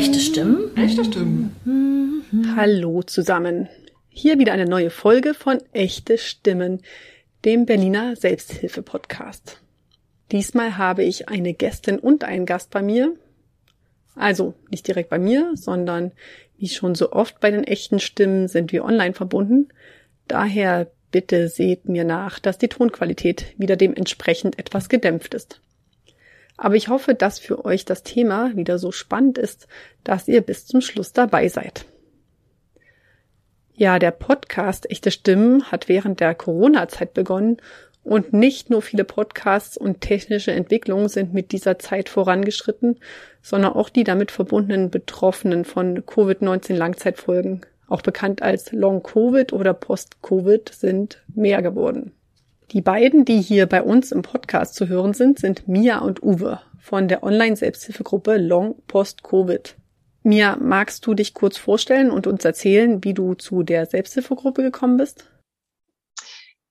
Echte Stimmen? Echte Stimmen. Hallo zusammen. Hier wieder eine neue Folge von Echte Stimmen, dem Berliner Selbsthilfe-Podcast. Diesmal habe ich eine Gästin und einen Gast bei mir. Also nicht direkt bei mir, sondern wie schon so oft bei den echten Stimmen sind wir online verbunden. Daher bitte seht mir nach, dass die Tonqualität wieder dementsprechend etwas gedämpft ist. Aber ich hoffe, dass für euch das Thema wieder so spannend ist, dass ihr bis zum Schluss dabei seid. Ja, der Podcast Echte Stimmen hat während der Corona-Zeit begonnen und nicht nur viele Podcasts und technische Entwicklungen sind mit dieser Zeit vorangeschritten, sondern auch die damit verbundenen Betroffenen von Covid-19 Langzeitfolgen, auch bekannt als Long-Covid oder Post-Covid, sind mehr geworden. Die beiden, die hier bei uns im Podcast zu hören sind, sind Mia und Uwe von der Online-Selbsthilfegruppe Long Post Covid. Mia, magst du dich kurz vorstellen und uns erzählen, wie du zu der Selbsthilfegruppe gekommen bist?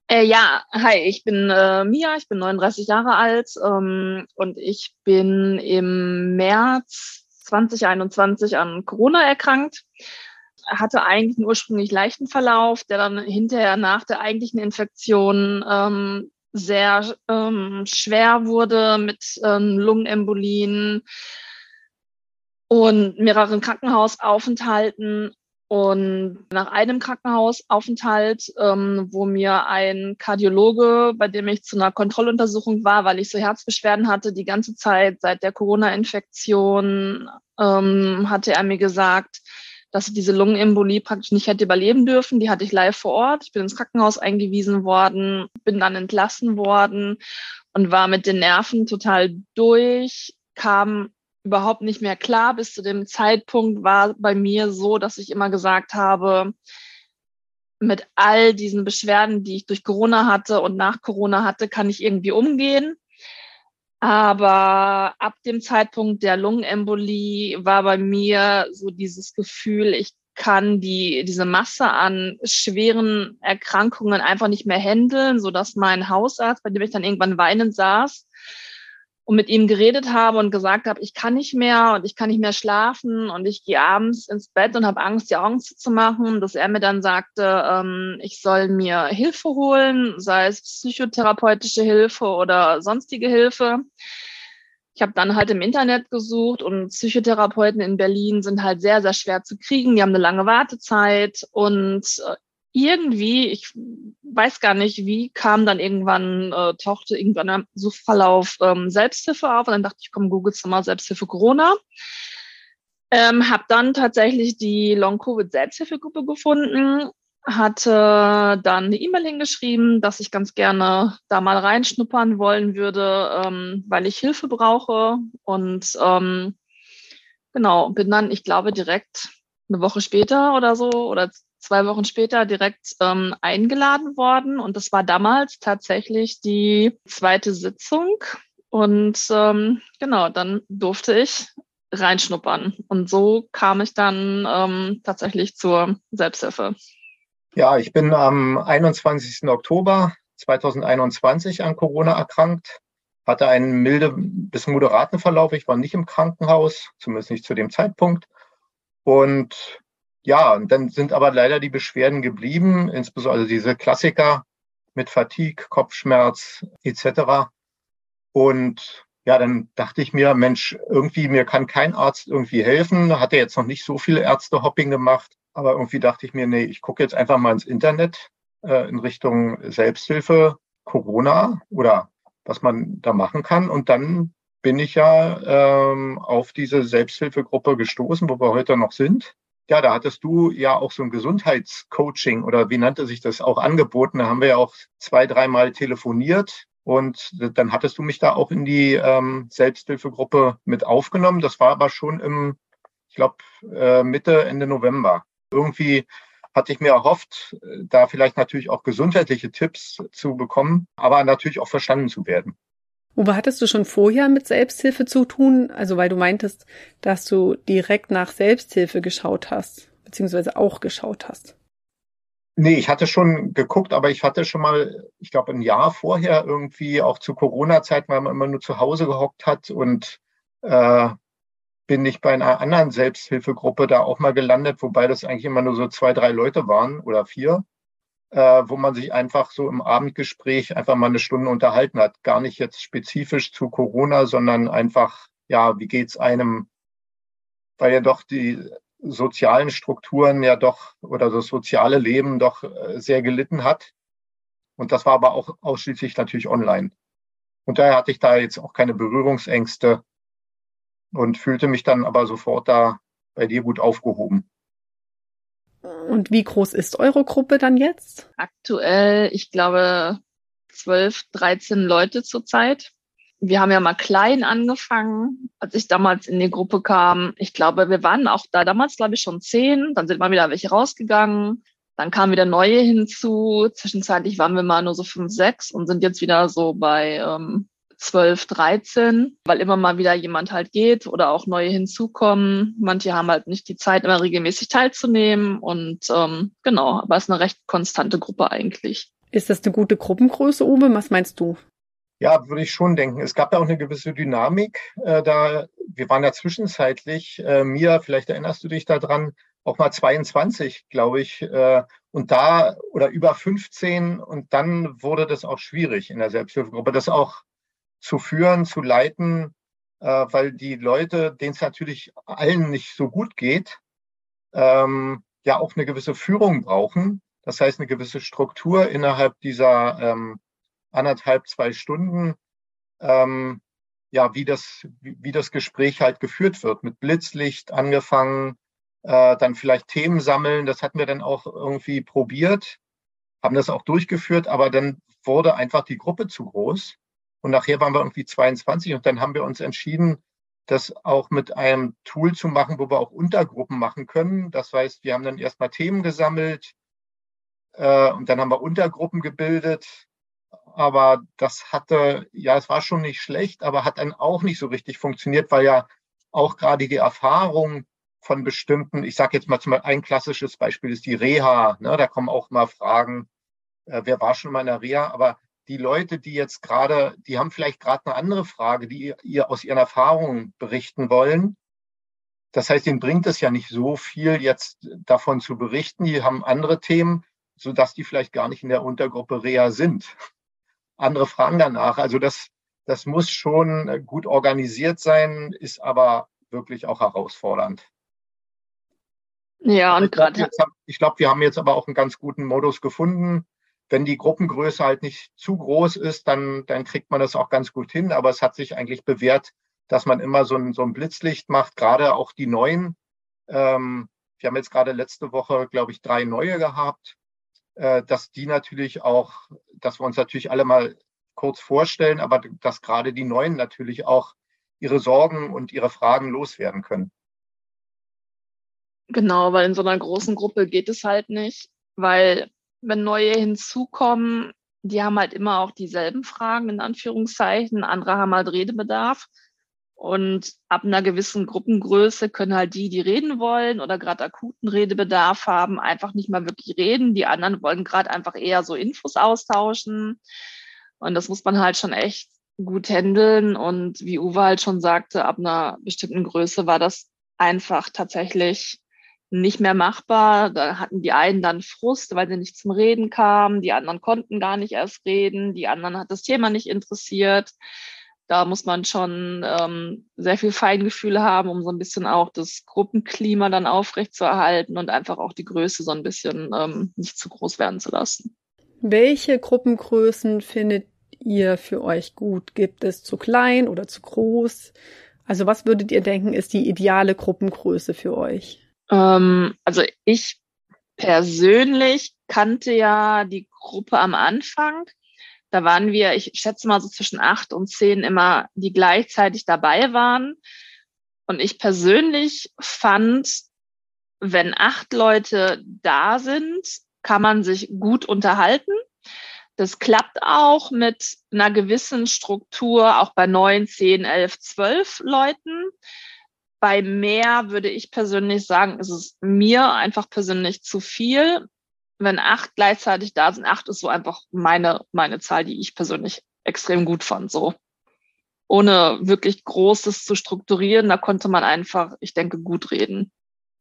Äh, ja, hi, ich bin äh, Mia, ich bin 39 Jahre alt ähm, und ich bin im März 2021 an Corona erkrankt hatte eigentlich einen ursprünglich leichten Verlauf, der dann hinterher nach der eigentlichen Infektion ähm, sehr ähm, schwer wurde mit ähm, Lungenembolien und mehreren Krankenhausaufenthalten. Und nach einem Krankenhausaufenthalt, ähm, wo mir ein Kardiologe, bei dem ich zu einer Kontrolluntersuchung war, weil ich so Herzbeschwerden hatte, die ganze Zeit seit der Corona-Infektion, ähm, hatte er mir gesagt, dass ich diese Lungenembolie praktisch nicht hätte überleben dürfen. Die hatte ich live vor Ort. Ich bin ins Krankenhaus eingewiesen worden, bin dann entlassen worden und war mit den Nerven total durch, kam überhaupt nicht mehr klar. Bis zu dem Zeitpunkt war bei mir so, dass ich immer gesagt habe, mit all diesen Beschwerden, die ich durch Corona hatte und nach Corona hatte, kann ich irgendwie umgehen. Aber ab dem Zeitpunkt der Lungenembolie war bei mir so dieses Gefühl, ich kann die, diese Masse an schweren Erkrankungen einfach nicht mehr handeln, so dass mein Hausarzt, bei dem ich dann irgendwann weinend saß, und mit ihm geredet habe und gesagt habe, ich kann nicht mehr und ich kann nicht mehr schlafen und ich gehe abends ins Bett und habe Angst, die Augen zuzumachen, dass er mir dann sagte, ähm, ich soll mir Hilfe holen, sei es psychotherapeutische Hilfe oder sonstige Hilfe. Ich habe dann halt im Internet gesucht und Psychotherapeuten in Berlin sind halt sehr, sehr schwer zu kriegen. Die haben eine lange Wartezeit und äh, irgendwie, ich weiß gar nicht, wie kam dann irgendwann, äh, tauchte irgendwann ein Suchverlauf ähm, Selbsthilfe auf und dann dachte ich, komm, googelst du mal Selbsthilfe Corona. Ähm, habe dann tatsächlich die Long-Covid-Selbsthilfegruppe gefunden, hatte dann eine E-Mail hingeschrieben, dass ich ganz gerne da mal reinschnuppern wollen würde, ähm, weil ich Hilfe brauche. Und ähm, genau, bin dann, ich glaube, direkt eine Woche später oder so oder zwei Wochen später direkt ähm, eingeladen worden. Und das war damals tatsächlich die zweite Sitzung. Und ähm, genau, dann durfte ich reinschnuppern. Und so kam ich dann ähm, tatsächlich zur Selbsthilfe. Ja, ich bin am 21. Oktober 2021 an Corona erkrankt, hatte einen milde bis moderaten Verlauf. Ich war nicht im Krankenhaus, zumindest nicht zu dem Zeitpunkt. Und ja, und dann sind aber leider die Beschwerden geblieben, insbesondere diese Klassiker mit Fatigue, Kopfschmerz etc. Und ja, dann dachte ich mir, Mensch, irgendwie mir kann kein Arzt irgendwie helfen. Hatte jetzt noch nicht so viel Ärztehopping gemacht, aber irgendwie dachte ich mir, nee, ich gucke jetzt einfach mal ins Internet äh, in Richtung Selbsthilfe, Corona oder was man da machen kann. Und dann bin ich ja ähm, auf diese Selbsthilfegruppe gestoßen, wo wir heute noch sind. Ja, da hattest du ja auch so ein Gesundheitscoaching oder wie nannte sich das auch angeboten. Da haben wir ja auch zwei, dreimal telefoniert und dann hattest du mich da auch in die ähm, Selbsthilfegruppe mit aufgenommen. Das war aber schon im, ich glaube, äh, Mitte, Ende November. Irgendwie hatte ich mir erhofft, da vielleicht natürlich auch gesundheitliche Tipps zu bekommen, aber natürlich auch verstanden zu werden. Uwe, hattest du schon vorher mit Selbsthilfe zu tun? Also weil du meintest, dass du direkt nach Selbsthilfe geschaut hast, beziehungsweise auch geschaut hast. Nee, ich hatte schon geguckt, aber ich hatte schon mal, ich glaube, ein Jahr vorher irgendwie auch zu Corona-Zeit, weil man immer nur zu Hause gehockt hat und äh, bin ich bei einer anderen Selbsthilfegruppe da auch mal gelandet, wobei das eigentlich immer nur so zwei, drei Leute waren oder vier, äh, wo man sich einfach so im Abendgespräch einfach mal eine Stunde unterhalten hat. Gar nicht jetzt spezifisch zu Corona, sondern einfach, ja, wie geht's einem, weil ja doch die sozialen Strukturen ja doch oder das soziale Leben doch äh, sehr gelitten hat. Und das war aber auch ausschließlich natürlich online. Und daher hatte ich da jetzt auch keine Berührungsängste und fühlte mich dann aber sofort da bei dir gut aufgehoben. Und wie groß ist eure Gruppe dann jetzt? Aktuell, ich glaube, 12, 13 Leute zurzeit. Wir haben ja mal klein angefangen, als ich damals in die Gruppe kam. Ich glaube, wir waren auch da damals, glaube ich, schon zehn. Dann sind mal wieder welche rausgegangen. Dann kamen wieder neue hinzu. Zwischenzeitlich waren wir mal nur so fünf, sechs und sind jetzt wieder so bei ähm, 12, 13, weil immer mal wieder jemand halt geht oder auch neue hinzukommen. Manche haben halt nicht die Zeit, immer regelmäßig teilzunehmen. Und ähm, genau, aber es ist eine recht konstante Gruppe eigentlich. Ist das eine gute Gruppengröße, Uwe? Was meinst du? Ja, würde ich schon denken. Es gab ja auch eine gewisse Dynamik. Äh, da wir waren ja zwischenzeitlich, äh, Mia, vielleicht erinnerst du dich daran, auch mal 22, glaube ich, äh, und da oder über 15 und dann wurde das auch schwierig in der Selbsthilfegruppe. Das auch zu führen, zu leiten, äh, weil die Leute, denen es natürlich allen nicht so gut geht, ähm, ja auch eine gewisse Führung brauchen. Das heißt, eine gewisse Struktur innerhalb dieser ähm, anderthalb, zwei Stunden, ähm, ja, wie das, wie, wie das Gespräch halt geführt wird, mit Blitzlicht angefangen, äh, dann vielleicht Themen sammeln. Das hatten wir dann auch irgendwie probiert, haben das auch durchgeführt, aber dann wurde einfach die Gruppe zu groß. Und nachher waren wir irgendwie 22 und dann haben wir uns entschieden, das auch mit einem Tool zu machen, wo wir auch Untergruppen machen können. Das heißt, wir haben dann erstmal Themen gesammelt äh, und dann haben wir Untergruppen gebildet. Aber das hatte, ja, es war schon nicht schlecht, aber hat dann auch nicht so richtig funktioniert, weil ja auch gerade die Erfahrung von bestimmten, ich sage jetzt mal zum Beispiel ein klassisches Beispiel ist die Reha. Ne? Da kommen auch mal Fragen, äh, wer war schon mal in der Reha? Aber die Leute, die jetzt gerade, die haben vielleicht gerade eine andere Frage, die ihr aus ihren Erfahrungen berichten wollen. Das heißt, ihnen bringt es ja nicht so viel, jetzt davon zu berichten. Die haben andere Themen, so dass die vielleicht gar nicht in der Untergruppe Rea sind. Andere fragen danach. Also das, das muss schon gut organisiert sein, ist aber wirklich auch herausfordernd. Ja, und gerade. Ich glaube, wir haben jetzt aber auch einen ganz guten Modus gefunden wenn die Gruppengröße halt nicht zu groß ist, dann, dann kriegt man das auch ganz gut hin. Aber es hat sich eigentlich bewährt, dass man immer so ein, so ein Blitzlicht macht, gerade auch die neuen. Ähm, wir haben jetzt gerade letzte Woche, glaube ich, drei neue gehabt, äh, dass die natürlich auch, dass wir uns natürlich alle mal kurz vorstellen, aber dass gerade die neuen natürlich auch ihre Sorgen und ihre Fragen loswerden können. Genau, weil in so einer großen Gruppe geht es halt nicht, weil wenn neue hinzukommen, die haben halt immer auch dieselben Fragen, in Anführungszeichen. Andere haben halt Redebedarf. Und ab einer gewissen Gruppengröße können halt die, die reden wollen oder gerade akuten Redebedarf haben, einfach nicht mal wirklich reden. Die anderen wollen gerade einfach eher so Infos austauschen. Und das muss man halt schon echt gut handeln. Und wie Uwe halt schon sagte, ab einer bestimmten Größe war das einfach tatsächlich nicht mehr machbar. Da hatten die einen dann Frust, weil sie nicht zum Reden kamen. Die anderen konnten gar nicht erst reden. Die anderen hat das Thema nicht interessiert. Da muss man schon ähm, sehr viel Feingefühl haben, um so ein bisschen auch das Gruppenklima dann aufrechtzuerhalten und einfach auch die Größe so ein bisschen ähm, nicht zu groß werden zu lassen. Welche Gruppengrößen findet ihr für euch gut? Gibt es zu klein oder zu groß? Also was würdet ihr denken, ist die ideale Gruppengröße für euch? Ähm, also ich persönlich kannte ja die Gruppe am Anfang. Da waren wir, ich schätze mal so zwischen acht und zehn immer, die gleichzeitig dabei waren. Und ich persönlich fand, wenn acht Leute da sind, kann man sich gut unterhalten. Das klappt auch mit einer gewissen Struktur, auch bei neun, zehn, elf, zwölf Leuten. Bei mehr würde ich persönlich sagen, ist es mir einfach persönlich zu viel. Wenn acht gleichzeitig da sind, acht ist so einfach meine, meine Zahl, die ich persönlich extrem gut fand, so. ohne wirklich Großes zu strukturieren. Da konnte man einfach, ich denke, gut reden.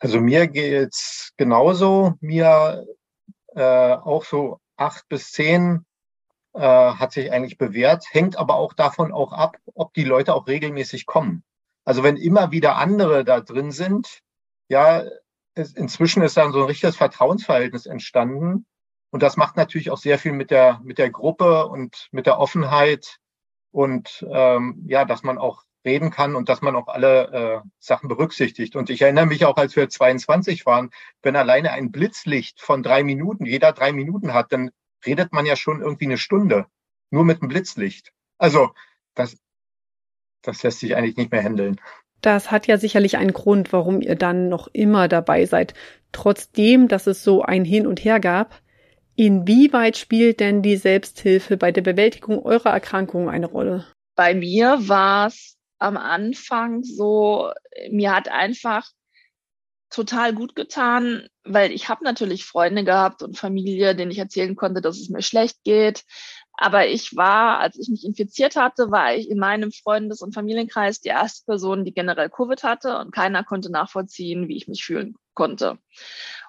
Also mir geht's genauso. Mir äh, auch so acht bis zehn äh, hat sich eigentlich bewährt, hängt aber auch davon auch ab, ob die Leute auch regelmäßig kommen. Also wenn immer wieder andere da drin sind, ja, es, inzwischen ist dann so ein richtiges Vertrauensverhältnis entstanden. Und das macht natürlich auch sehr viel mit der, mit der Gruppe und mit der Offenheit und ähm, ja, dass man auch reden kann und dass man auch alle äh, Sachen berücksichtigt. Und ich erinnere mich auch, als wir 22 waren, wenn alleine ein Blitzlicht von drei Minuten, jeder drei Minuten hat, dann redet man ja schon irgendwie eine Stunde, nur mit einem Blitzlicht. Also das, das lässt sich eigentlich nicht mehr handeln. Das hat ja sicherlich einen Grund, warum ihr dann noch immer dabei seid. Trotzdem, dass es so ein Hin und Her gab, inwieweit spielt denn die Selbsthilfe bei der Bewältigung eurer Erkrankung eine Rolle? Bei mir war es am Anfang so, mir hat einfach total gut getan, weil ich habe natürlich Freunde gehabt und Familie, denen ich erzählen konnte, dass es mir schlecht geht. Aber ich war, als ich mich infiziert hatte, war ich in meinem Freundes- und Familienkreis die erste Person, die generell Covid hatte und keiner konnte nachvollziehen, wie ich mich fühlen konnte.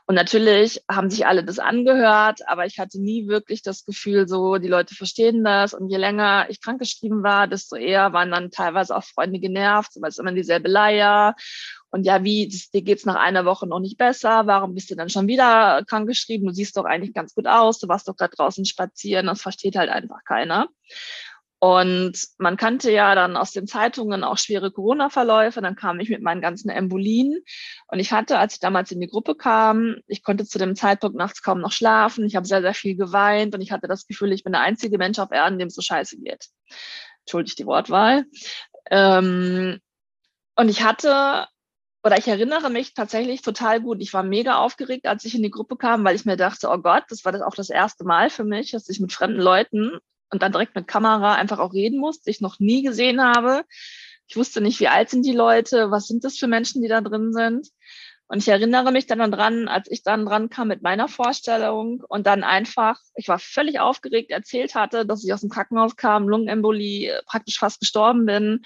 Und natürlich haben sich alle das angehört, aber ich hatte nie wirklich das Gefühl, so die Leute verstehen das. Und je länger ich krankgeschrieben war, desto eher waren dann teilweise auch Freunde genervt, weil es immer dieselbe Leier. Und ja, wie, das, dir geht's nach einer Woche noch nicht besser? Warum bist du dann schon wieder krankgeschrieben? Du siehst doch eigentlich ganz gut aus. Du warst doch gerade draußen spazieren. Das versteht halt einfach keiner. Und man kannte ja dann aus den Zeitungen auch schwere Corona-Verläufe. Dann kam ich mit meinen ganzen Embolien. Und ich hatte, als ich damals in die Gruppe kam, ich konnte zu dem Zeitpunkt nachts kaum noch schlafen. Ich habe sehr, sehr viel geweint und ich hatte das Gefühl, ich bin der einzige Mensch auf Erden, dem es so scheiße geht. Entschuldigt die Wortwahl. Ähm, und ich hatte oder ich erinnere mich tatsächlich total gut. Ich war mega aufgeregt, als ich in die Gruppe kam, weil ich mir dachte, oh Gott, das war das auch das erste Mal für mich, dass ich mit fremden Leuten und dann direkt mit Kamera einfach auch reden muss, die ich noch nie gesehen habe. Ich wusste nicht, wie alt sind die Leute, was sind das für Menschen, die da drin sind. Und ich erinnere mich dann dran, als ich dann dran kam mit meiner Vorstellung und dann einfach, ich war völlig aufgeregt, erzählt hatte, dass ich aus dem Krankenhaus kam, Lungenembolie, praktisch fast gestorben bin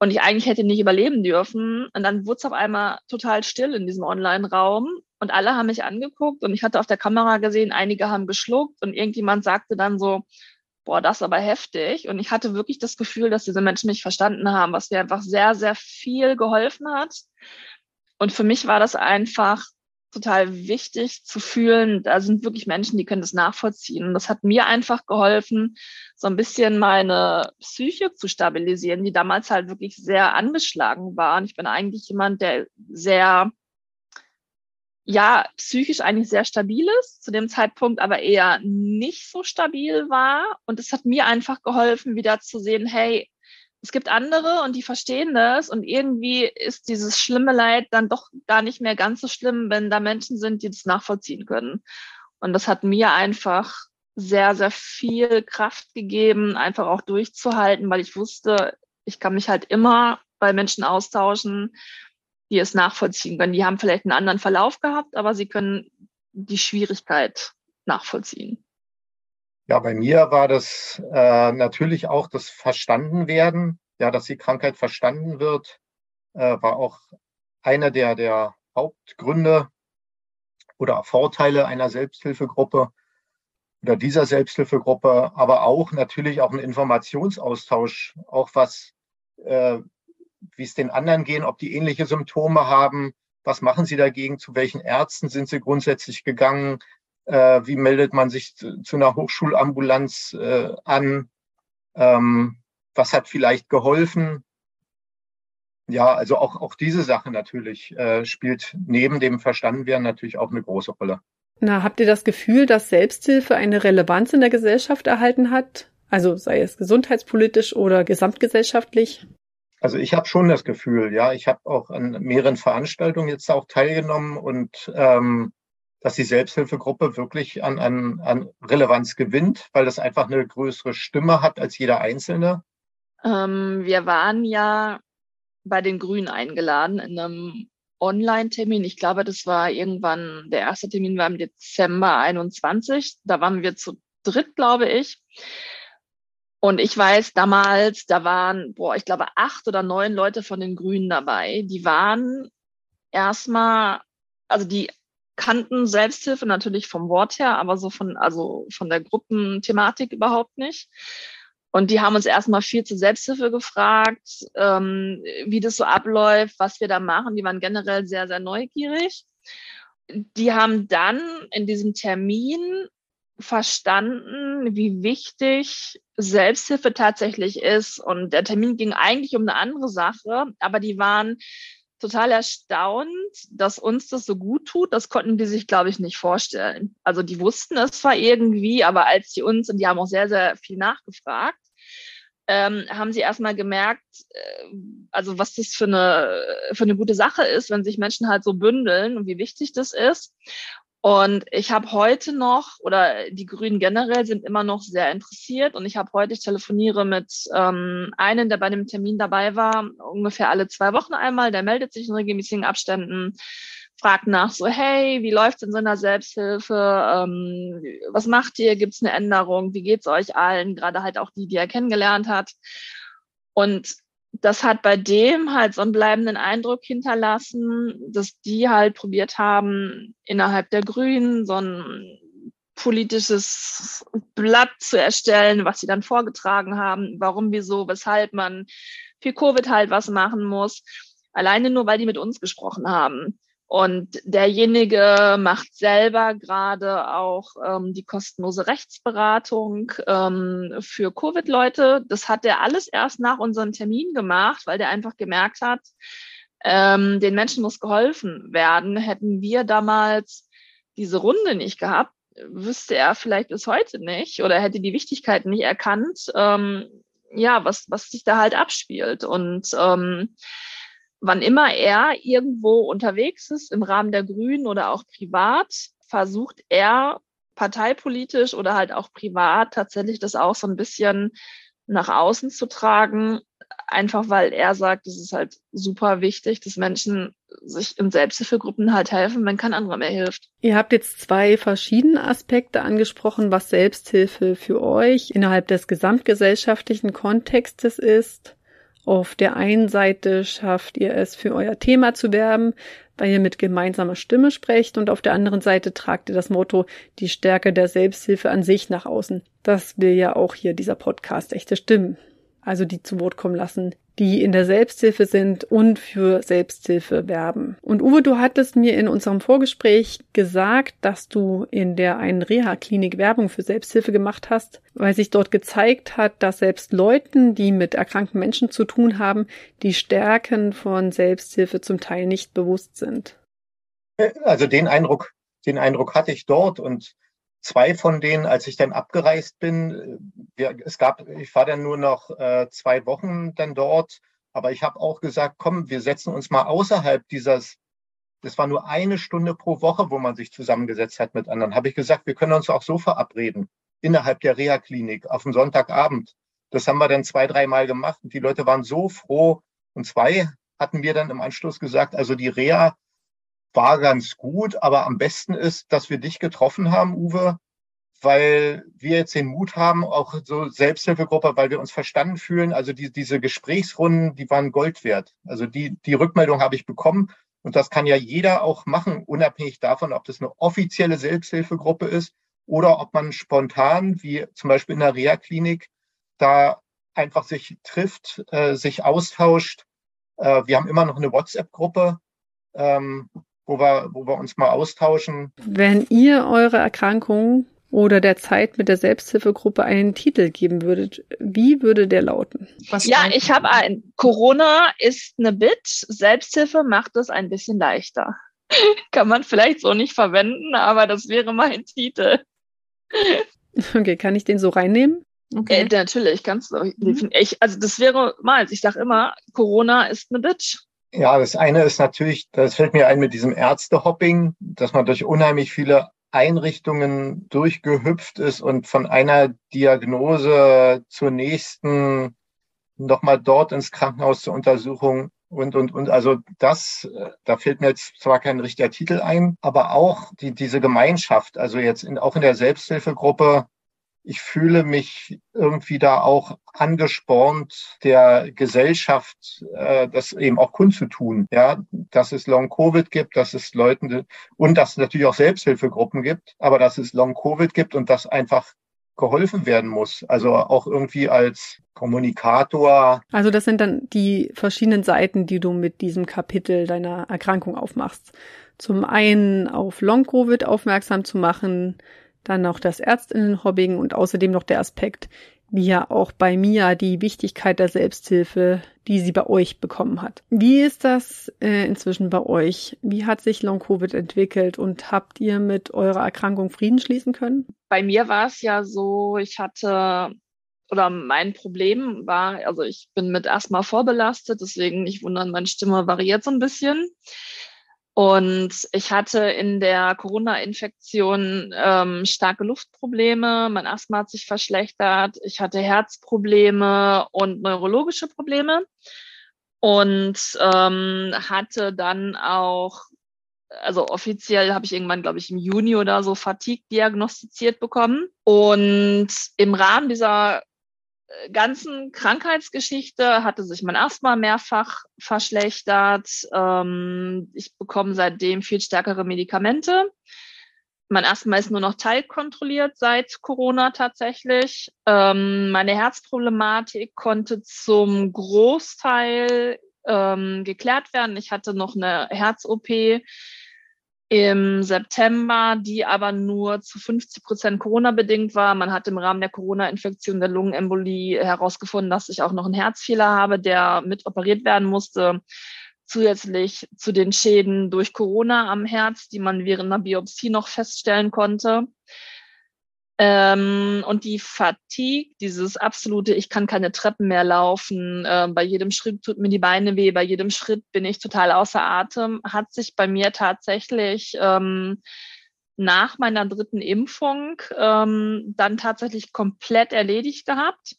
und ich eigentlich hätte nicht überleben dürfen. Und dann wurde es auf einmal total still in diesem Online-Raum und alle haben mich angeguckt und ich hatte auf der Kamera gesehen, einige haben geschluckt und irgendjemand sagte dann so, boah, das ist aber heftig. Und ich hatte wirklich das Gefühl, dass diese Menschen mich verstanden haben, was mir einfach sehr, sehr viel geholfen hat. Und für mich war das einfach total wichtig zu fühlen, da sind wirklich Menschen, die können das nachvollziehen. Und das hat mir einfach geholfen, so ein bisschen meine Psyche zu stabilisieren, die damals halt wirklich sehr angeschlagen war. Und ich bin eigentlich jemand, der sehr ja, psychisch eigentlich sehr stabil ist, zu dem Zeitpunkt aber eher nicht so stabil war. Und es hat mir einfach geholfen, wieder zu sehen, hey, es gibt andere und die verstehen das und irgendwie ist dieses schlimme Leid dann doch gar nicht mehr ganz so schlimm, wenn da Menschen sind, die das nachvollziehen können. Und das hat mir einfach sehr, sehr viel Kraft gegeben, einfach auch durchzuhalten, weil ich wusste, ich kann mich halt immer bei Menschen austauschen die es nachvollziehen können. Die haben vielleicht einen anderen Verlauf gehabt, aber sie können die Schwierigkeit nachvollziehen. Ja, bei mir war das äh, natürlich auch das Verstandenwerden, ja, dass die Krankheit verstanden wird, äh, war auch einer der, der Hauptgründe oder Vorteile einer Selbsthilfegruppe oder dieser Selbsthilfegruppe, aber auch natürlich auch ein Informationsaustausch, auch was äh, wie es den anderen gehen, ob die ähnliche Symptome haben, was machen sie dagegen, zu welchen Ärzten sind sie grundsätzlich gegangen, äh, wie meldet man sich zu, zu einer Hochschulambulanz äh, an, ähm, was hat vielleicht geholfen. Ja, also auch, auch diese Sache natürlich äh, spielt neben dem Verstandenwerden natürlich auch eine große Rolle. Na, habt ihr das Gefühl, dass Selbsthilfe eine Relevanz in der Gesellschaft erhalten hat? Also sei es gesundheitspolitisch oder gesamtgesellschaftlich? Also ich habe schon das Gefühl, ja, ich habe auch an mehreren Veranstaltungen jetzt auch teilgenommen und ähm, dass die Selbsthilfegruppe wirklich an, an, an Relevanz gewinnt, weil das einfach eine größere Stimme hat als jeder Einzelne. Ähm, wir waren ja bei den Grünen eingeladen in einem Online-Termin. Ich glaube, das war irgendwann, der erste Termin war im Dezember 21. Da waren wir zu dritt, glaube ich. Und ich weiß damals, da waren, boah, ich glaube, acht oder neun Leute von den Grünen dabei. Die waren erstmal, also die kannten Selbsthilfe natürlich vom Wort her, aber so von, also von der Gruppenthematik überhaupt nicht. Und die haben uns erstmal viel zur Selbsthilfe gefragt, ähm, wie das so abläuft, was wir da machen. Die waren generell sehr, sehr neugierig. Die haben dann in diesem Termin verstanden, wie wichtig Selbsthilfe tatsächlich ist. Und der Termin ging eigentlich um eine andere Sache, aber die waren total erstaunt, dass uns das so gut tut. Das konnten die sich, glaube ich, nicht vorstellen. Also die wussten es zwar irgendwie, aber als sie uns, und die haben auch sehr, sehr viel nachgefragt, ähm, haben sie erstmal gemerkt, äh, also was das für eine, für eine gute Sache ist, wenn sich Menschen halt so bündeln und wie wichtig das ist. Und ich habe heute noch, oder die Grünen generell sind immer noch sehr interessiert. Und ich habe heute, ich telefoniere mit ähm, einem, der bei dem Termin dabei war, ungefähr alle zwei Wochen einmal. Der meldet sich in regelmäßigen Abständen, fragt nach so, hey, wie läuft's in so einer Selbsthilfe? Ähm, was macht ihr? Gibt's eine Änderung? Wie geht's euch allen? Gerade halt auch die, die er kennengelernt hat. Und das hat bei dem halt so einen bleibenden Eindruck hinterlassen, dass die halt probiert haben, innerhalb der Grünen so ein politisches Blatt zu erstellen, was sie dann vorgetragen haben, warum, wieso, weshalb man für Covid halt was machen muss. Alleine nur, weil die mit uns gesprochen haben. Und derjenige macht selber gerade auch ähm, die kostenlose Rechtsberatung ähm, für Covid-Leute. Das hat er alles erst nach unserem Termin gemacht, weil der einfach gemerkt hat, ähm, den Menschen muss geholfen werden. Hätten wir damals diese Runde nicht gehabt, wüsste er vielleicht bis heute nicht oder hätte die Wichtigkeit nicht erkannt, ähm, ja, was, was sich da halt abspielt. Und ähm, wann immer er irgendwo unterwegs ist, im Rahmen der Grünen oder auch privat, versucht er parteipolitisch oder halt auch privat tatsächlich das auch so ein bisschen nach außen zu tragen, einfach weil er sagt, es ist halt super wichtig, dass Menschen sich in Selbsthilfegruppen halt helfen, wenn kein anderer mehr hilft. Ihr habt jetzt zwei verschiedene Aspekte angesprochen, was Selbsthilfe für euch innerhalb des gesamtgesellschaftlichen Kontextes ist. Auf der einen Seite schafft ihr es, für euer Thema zu werben, weil ihr mit gemeinsamer Stimme sprecht und auf der anderen Seite tragt ihr das Motto die Stärke der Selbsthilfe an sich nach außen. Das will ja auch hier dieser Podcast echte Stimmen. Also die zu Wort kommen lassen, die in der Selbsthilfe sind und für Selbsthilfe werben. Und Uwe, du hattest mir in unserem Vorgespräch gesagt, dass du in der einen Reha-Klinik Werbung für Selbsthilfe gemacht hast, weil sich dort gezeigt hat, dass selbst Leuten, die mit erkrankten Menschen zu tun haben, die Stärken von Selbsthilfe zum Teil nicht bewusst sind. Also den Eindruck, den Eindruck hatte ich dort und zwei von denen, als ich dann abgereist bin, wir, es gab, ich war dann nur noch äh, zwei Wochen dann dort, aber ich habe auch gesagt, komm, wir setzen uns mal außerhalb dieses, das war nur eine Stunde pro Woche, wo man sich zusammengesetzt hat mit anderen, habe ich gesagt, wir können uns auch so verabreden, innerhalb der Reha-Klinik, auf dem Sonntagabend. Das haben wir dann zwei, dreimal gemacht und die Leute waren so froh. Und zwei hatten wir dann im Anschluss gesagt, also die Reha war ganz gut, aber am besten ist, dass wir dich getroffen haben, Uwe, weil wir jetzt den Mut haben, auch so Selbsthilfegruppe, weil wir uns verstanden fühlen. Also die, diese Gesprächsrunden, die waren Gold wert. Also die, die Rückmeldung habe ich bekommen. Und das kann ja jeder auch machen, unabhängig davon, ob das eine offizielle Selbsthilfegruppe ist oder ob man spontan, wie zum Beispiel in der Reha-Klinik, da einfach sich trifft, äh, sich austauscht. Äh, wir haben immer noch eine WhatsApp-Gruppe, ähm, wo wir, wo wir uns mal austauschen. Wenn ihr eure Erkrankung oder der Zeit mit der Selbsthilfegruppe einen Titel geben würdet, wie würde der lauten? Was ja, ich habe ein. Corona ist eine Bitch. Selbsthilfe macht es ein bisschen leichter. kann man vielleicht so nicht verwenden, aber das wäre mein Titel. Okay, kann ich den so reinnehmen? Okay. Äh, natürlich, kannst du. Mhm. Ich, also das wäre mal, ich sage immer, Corona ist eine Bitch. Ja, das eine ist natürlich, das fällt mir ein mit diesem Ärztehopping, dass man durch unheimlich viele Einrichtungen durchgehüpft ist und von einer Diagnose zur nächsten nochmal dort ins Krankenhaus zur Untersuchung und, und, und. Also das, da fällt mir jetzt zwar kein richtiger Titel ein, aber auch die, diese Gemeinschaft, also jetzt in, auch in der Selbsthilfegruppe, ich fühle mich irgendwie da auch angespornt, der Gesellschaft äh, das eben auch kundzutun. Ja, dass es Long Covid gibt, dass es Leuten und dass es natürlich auch Selbsthilfegruppen gibt, aber dass es Long Covid gibt und dass einfach geholfen werden muss. Also auch irgendwie als Kommunikator. Also das sind dann die verschiedenen Seiten, die du mit diesem Kapitel deiner Erkrankung aufmachst. Zum einen auf Long-Covid aufmerksam zu machen, dann noch das Ärztinnenhobbing und außerdem noch der Aspekt, wie ja auch bei Mia die Wichtigkeit der Selbsthilfe, die sie bei euch bekommen hat. Wie ist das äh, inzwischen bei euch? Wie hat sich Long-Covid entwickelt und habt ihr mit eurer Erkrankung Frieden schließen können? Bei mir war es ja so, ich hatte oder mein Problem war, also ich bin mit Asthma vorbelastet, deswegen nicht wundern, meine Stimme variiert so ein bisschen. Und ich hatte in der Corona-Infektion ähm, starke Luftprobleme, mein Asthma hat sich verschlechtert, ich hatte Herzprobleme und neurologische Probleme und ähm, hatte dann auch, also offiziell habe ich irgendwann, glaube ich, im Juni oder so Fatigue diagnostiziert bekommen. Und im Rahmen dieser ganzen Krankheitsgeschichte hatte sich mein Asthma mehrfach verschlechtert. Ähm, ich bekomme seitdem viel stärkere Medikamente. Mein Asthma ist nur noch teilkontrolliert seit Corona tatsächlich. Ähm, meine Herzproblematik konnte zum Großteil ähm, geklärt werden. Ich hatte noch eine Herz-OP im September, die aber nur zu 50 Prozent Corona-bedingt war. Man hat im Rahmen der Corona-Infektion der Lungenembolie herausgefunden, dass ich auch noch einen Herzfehler habe, der mit operiert werden musste. Zusätzlich zu den Schäden durch Corona am Herz, die man während einer Biopsie noch feststellen konnte. Ähm, und die Fatigue, dieses absolute, ich kann keine Treppen mehr laufen, äh, bei jedem Schritt tut mir die Beine weh, bei jedem Schritt bin ich total außer Atem, hat sich bei mir tatsächlich ähm, nach meiner dritten Impfung ähm, dann tatsächlich komplett erledigt gehabt,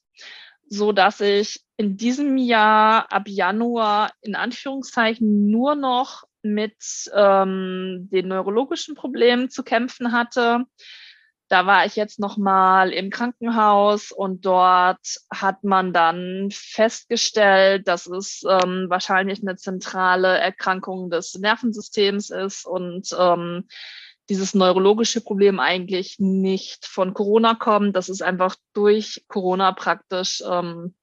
so dass ich in diesem Jahr ab Januar in Anführungszeichen nur noch mit ähm, den neurologischen Problemen zu kämpfen hatte da war ich jetzt noch mal im Krankenhaus und dort hat man dann festgestellt, dass es ähm, wahrscheinlich eine zentrale Erkrankung des Nervensystems ist und ähm, dieses neurologische Problem eigentlich nicht von Corona kommt. Das ist einfach durch Corona praktisch ähm,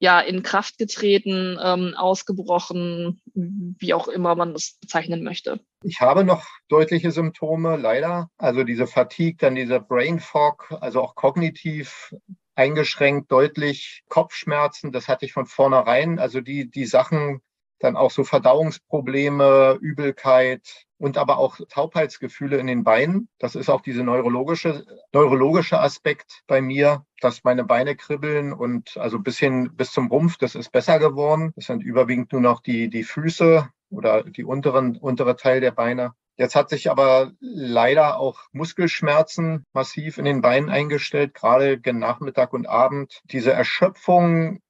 ja in Kraft getreten, ähm, ausgebrochen, wie auch immer man das bezeichnen möchte. Ich habe noch deutliche Symptome, leider. Also diese Fatigue, dann dieser Brain Fog, also auch kognitiv eingeschränkt, deutlich Kopfschmerzen. Das hatte ich von vornherein. Also die, die Sachen, dann auch so Verdauungsprobleme, Übelkeit und aber auch Taubheitsgefühle in den Beinen. Das ist auch diese neurologische, neurologische Aspekt bei mir, dass meine Beine kribbeln und also bis hin, bis zum Rumpf, das ist besser geworden. Das sind überwiegend nur noch die, die Füße oder die unteren, untere Teil der Beine. Jetzt hat sich aber leider auch Muskelschmerzen massiv in den Beinen eingestellt, gerade gen Nachmittag und Abend. Diese Erschöpfung,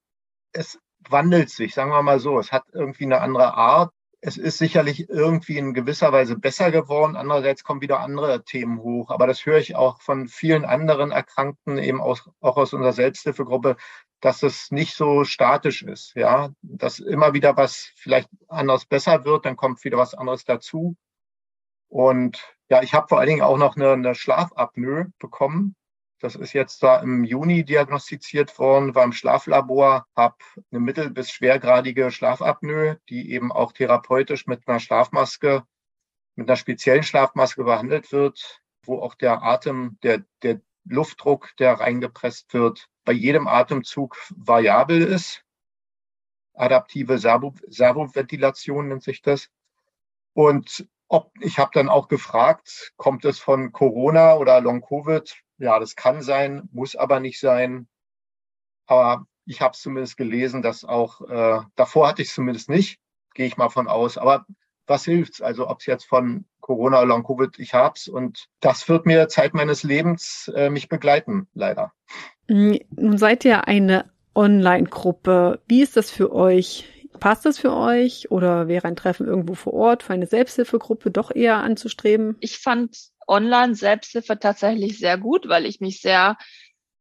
es wandelt sich, sagen wir mal so. Es hat irgendwie eine andere Art. Es ist sicherlich irgendwie in gewisser Weise besser geworden. Andererseits kommen wieder andere Themen hoch. Aber das höre ich auch von vielen anderen Erkrankten, eben aus, auch aus unserer Selbsthilfegruppe, dass es nicht so statisch ist. Ja, dass immer wieder was vielleicht anders besser wird, dann kommt wieder was anderes dazu. Und ja, ich habe vor allen Dingen auch noch eine, eine Schlafapnoe bekommen. Das ist jetzt da im Juni diagnostiziert worden, war im Schlaflabor, habe eine mittel- bis schwergradige Schlafapnoe, die eben auch therapeutisch mit einer Schlafmaske, mit einer speziellen Schlafmaske behandelt wird, wo auch der Atem, der, der Luftdruck, der reingepresst wird, bei jedem Atemzug variabel ist. Adaptive Servoventilation nennt sich das. Und ob, ich habe dann auch gefragt, kommt es von Corona oder Long-Covid? Ja, das kann sein, muss aber nicht sein. Aber ich habe zumindest gelesen, dass auch, äh, davor hatte ich es zumindest nicht, gehe ich mal von aus. Aber was hilft's? Also ob es jetzt von Corona oder Long-Covid, ich hab's und das wird mir Zeit meines Lebens äh, mich begleiten, leider. Nun seid ihr eine Online-Gruppe. Wie ist das für euch? Passt das für euch oder wäre ein Treffen irgendwo vor Ort für eine Selbsthilfegruppe doch eher anzustreben? Ich fand Online-Selbsthilfe tatsächlich sehr gut, weil ich mich sehr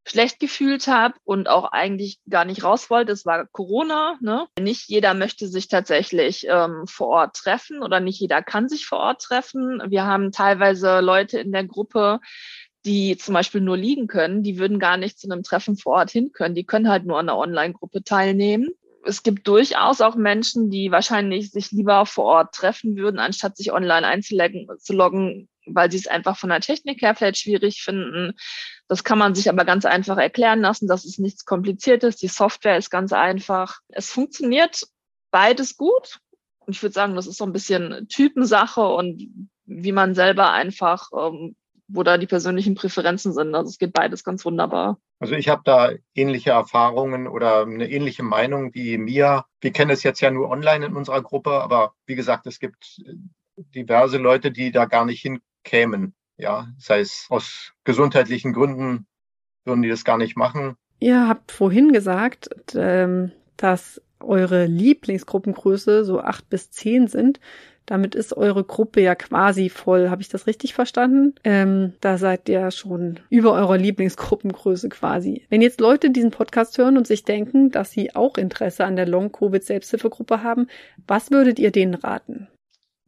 schlecht gefühlt habe und auch eigentlich gar nicht raus wollte. Es war Corona. Ne? Nicht jeder möchte sich tatsächlich ähm, vor Ort treffen oder nicht jeder kann sich vor Ort treffen. Wir haben teilweise Leute in der Gruppe, die zum Beispiel nur liegen können, die würden gar nicht zu einem Treffen vor Ort hin können. Die können halt nur an einer Online-Gruppe teilnehmen. Es gibt durchaus auch Menschen, die wahrscheinlich sich lieber vor Ort treffen würden, anstatt sich online einzuloggen, weil sie es einfach von der Technik her vielleicht schwierig finden. Das kann man sich aber ganz einfach erklären lassen. Das ist nichts Kompliziertes. Die Software ist ganz einfach. Es funktioniert beides gut. Und ich würde sagen, das ist so ein bisschen Typensache und wie man selber einfach, ähm, wo da die persönlichen Präferenzen sind. Also es geht beides ganz wunderbar. Also ich habe da ähnliche Erfahrungen oder eine ähnliche Meinung wie Mia. Wir kennen es jetzt ja nur online in unserer Gruppe, aber wie gesagt, es gibt diverse Leute, die da gar nicht hin kämen. Ja, sei es aus gesundheitlichen Gründen würden die das gar nicht machen. Ihr habt vorhin gesagt, ähm, dass eure Lieblingsgruppengröße so acht bis zehn sind. Damit ist eure Gruppe ja quasi voll. Habe ich das richtig verstanden? Ähm, da seid ihr schon über eurer Lieblingsgruppengröße quasi. Wenn jetzt Leute diesen Podcast hören und sich denken, dass sie auch Interesse an der Long-Covid-Selbsthilfegruppe haben, was würdet ihr denen raten?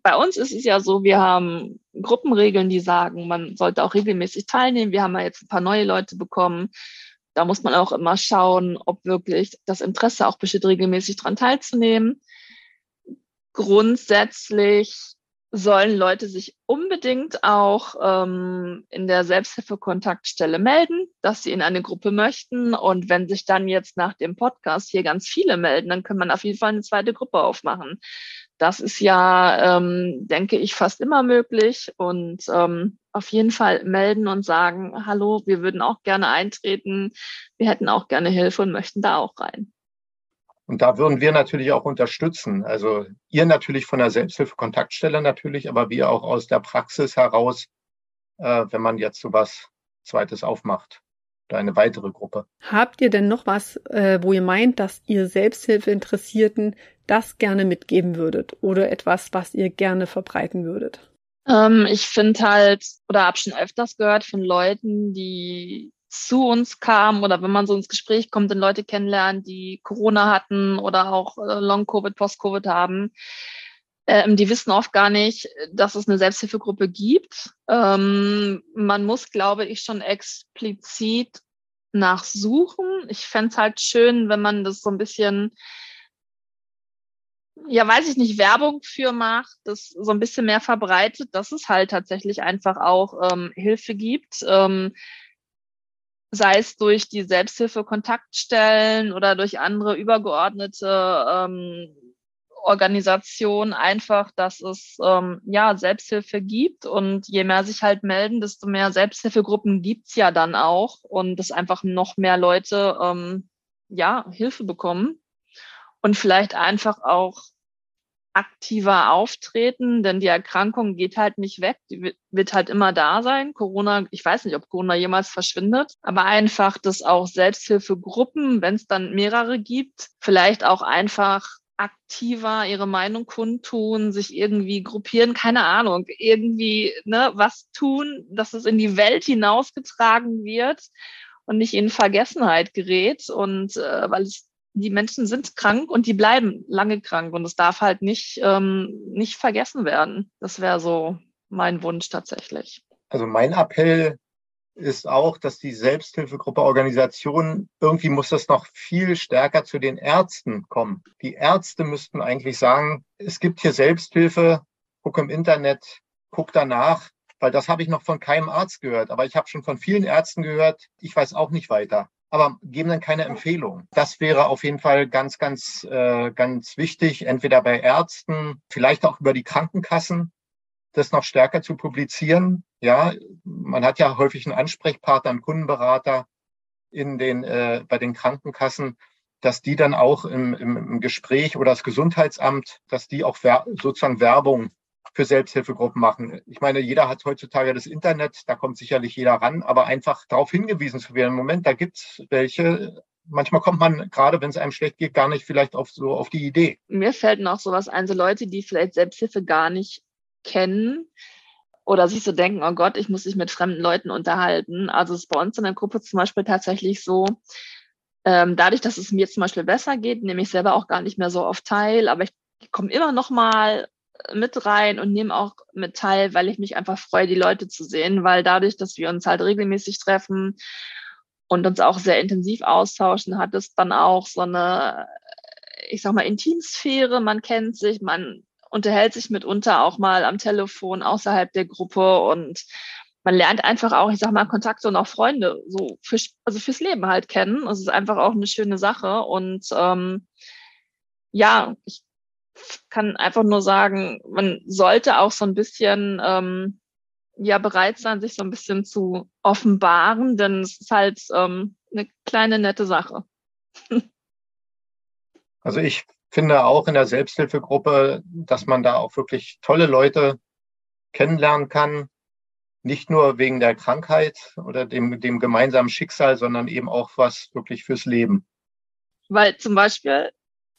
Bei uns ist es ja so, wir haben Gruppenregeln, die sagen, man sollte auch regelmäßig teilnehmen. Wir haben ja jetzt ein paar neue Leute bekommen. Da muss man auch immer schauen, ob wirklich das Interesse auch besteht, regelmäßig dran teilzunehmen. Grundsätzlich sollen Leute sich unbedingt auch ähm, in der Selbsthilfekontaktstelle melden, dass sie in eine Gruppe möchten. Und wenn sich dann jetzt nach dem Podcast hier ganz viele melden, dann kann man auf jeden Fall eine zweite Gruppe aufmachen. Das ist ja, ähm, denke ich, fast immer möglich. Und ähm, auf jeden Fall melden und sagen, hallo, wir würden auch gerne eintreten, wir hätten auch gerne Hilfe und möchten da auch rein. Und da würden wir natürlich auch unterstützen. Also ihr natürlich von der Selbsthilfe-Kontaktstelle natürlich, aber wir auch aus der Praxis heraus, äh, wenn man jetzt so was Zweites aufmacht oder eine weitere Gruppe. Habt ihr denn noch was, äh, wo ihr meint, dass ihr Selbsthilfeinteressierten das gerne mitgeben würdet oder etwas, was ihr gerne verbreiten würdet? Ähm, ich finde halt, oder habe schon öfters gehört von Leuten, die zu uns kamen oder wenn man so ins Gespräch kommt und Leute kennenlernt, die Corona hatten oder auch äh, Long-Covid, Post-Covid haben, ähm, die wissen oft gar nicht, dass es eine Selbsthilfegruppe gibt. Ähm, man muss, glaube ich, schon explizit nachsuchen. Ich fände es halt schön, wenn man das so ein bisschen ja, weiß ich nicht, Werbung für macht, das so ein bisschen mehr verbreitet, dass es halt tatsächlich einfach auch ähm, Hilfe gibt. Ähm, sei es durch die Selbsthilfe-Kontaktstellen oder durch andere übergeordnete ähm, Organisationen einfach, dass es ähm, ja Selbsthilfe gibt. Und je mehr sich halt melden, desto mehr Selbsthilfegruppen gibt's ja dann auch. Und dass einfach noch mehr Leute ähm, ja Hilfe bekommen. Und vielleicht einfach auch aktiver auftreten, denn die Erkrankung geht halt nicht weg, die wird halt immer da sein. Corona, ich weiß nicht, ob Corona jemals verschwindet, aber einfach, dass auch Selbsthilfegruppen, wenn es dann mehrere gibt, vielleicht auch einfach aktiver ihre Meinung kundtun, sich irgendwie gruppieren, keine Ahnung, irgendwie ne, was tun, dass es in die Welt hinausgetragen wird und nicht in Vergessenheit gerät. Und äh, weil es die Menschen sind krank und die bleiben lange krank und es darf halt nicht, ähm, nicht vergessen werden. Das wäre so mein Wunsch tatsächlich. Also mein Appell ist auch, dass die Selbsthilfegruppe Organisation, irgendwie muss das noch viel stärker zu den Ärzten kommen. Die Ärzte müssten eigentlich sagen, es gibt hier Selbsthilfe, guck im Internet, guck danach, weil das habe ich noch von keinem Arzt gehört. Aber ich habe schon von vielen Ärzten gehört, ich weiß auch nicht weiter aber geben dann keine Empfehlung. Das wäre auf jeden Fall ganz, ganz, äh, ganz wichtig, entweder bei Ärzten, vielleicht auch über die Krankenkassen, das noch stärker zu publizieren. Ja, man hat ja häufig einen Ansprechpartner, einen Kundenberater in den, äh, bei den Krankenkassen, dass die dann auch im, im, im Gespräch oder das Gesundheitsamt, dass die auch wer sozusagen Werbung für Selbsthilfegruppen machen. Ich meine, jeder hat heutzutage das Internet, da kommt sicherlich jeder ran, aber einfach darauf hingewiesen zu werden, Moment, da gibt's welche, manchmal kommt man, gerade wenn es einem schlecht geht, gar nicht vielleicht auf so auf die Idee. Mir fällt noch sowas ein, so Leute, die vielleicht Selbsthilfe gar nicht kennen oder sich so denken, oh Gott, ich muss mich mit fremden Leuten unterhalten. Also es ist bei uns in der Gruppe zum Beispiel tatsächlich so, ähm, dadurch, dass es mir zum Beispiel besser geht, nehme ich selber auch gar nicht mehr so oft teil, aber ich komme immer noch mal mit rein und nehme auch mit teil, weil ich mich einfach freue, die Leute zu sehen, weil dadurch, dass wir uns halt regelmäßig treffen und uns auch sehr intensiv austauschen, hat es dann auch so eine, ich sag mal, Intimsphäre. Man kennt sich, man unterhält sich mitunter auch mal am Telefon außerhalb der Gruppe und man lernt einfach auch, ich sag mal, Kontakte und auch Freunde so für, also fürs Leben halt kennen. Es ist einfach auch eine schöne Sache und ähm, ja, ich kann einfach nur sagen, man sollte auch so ein bisschen ähm, ja bereit sein, sich so ein bisschen zu offenbaren, denn es ist halt ähm, eine kleine nette Sache. Also ich finde auch in der Selbsthilfegruppe, dass man da auch wirklich tolle Leute kennenlernen kann. Nicht nur wegen der Krankheit oder dem, dem gemeinsamen Schicksal, sondern eben auch was wirklich fürs Leben. Weil zum Beispiel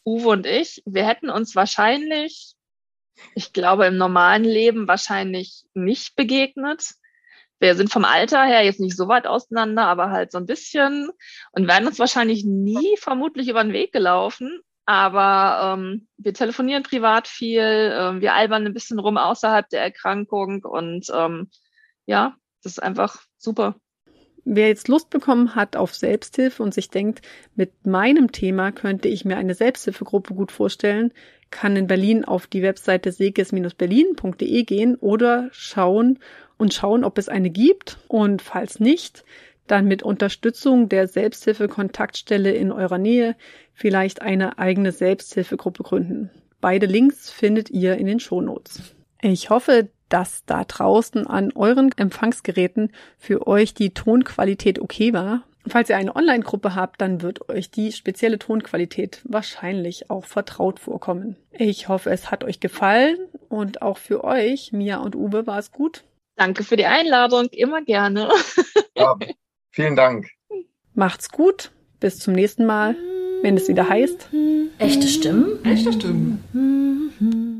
Uwe und ich, wir hätten uns wahrscheinlich, ich glaube, im normalen Leben wahrscheinlich nicht begegnet. Wir sind vom Alter her jetzt nicht so weit auseinander, aber halt so ein bisschen und wären uns wahrscheinlich nie vermutlich über den Weg gelaufen. Aber ähm, wir telefonieren privat viel, äh, wir albern ein bisschen rum außerhalb der Erkrankung und ähm, ja, das ist einfach super. Wer jetzt Lust bekommen hat auf Selbsthilfe und sich denkt, mit meinem Thema könnte ich mir eine Selbsthilfegruppe gut vorstellen, kann in Berlin auf die Webseite seges-berlin.de gehen oder schauen und schauen, ob es eine gibt. Und falls nicht, dann mit Unterstützung der Selbsthilfe-Kontaktstelle in eurer Nähe vielleicht eine eigene Selbsthilfegruppe gründen. Beide Links findet ihr in den Shownotes. Ich hoffe, dass da draußen an euren Empfangsgeräten für euch die Tonqualität okay war. Falls ihr eine Online-Gruppe habt, dann wird euch die spezielle Tonqualität wahrscheinlich auch vertraut vorkommen. Ich hoffe, es hat euch gefallen und auch für euch, Mia und Uwe, war es gut. Danke für die Einladung, immer gerne. Ja, vielen Dank. Macht's gut, bis zum nächsten Mal, wenn es wieder heißt. Echte Stimmen? Echte Stimmen.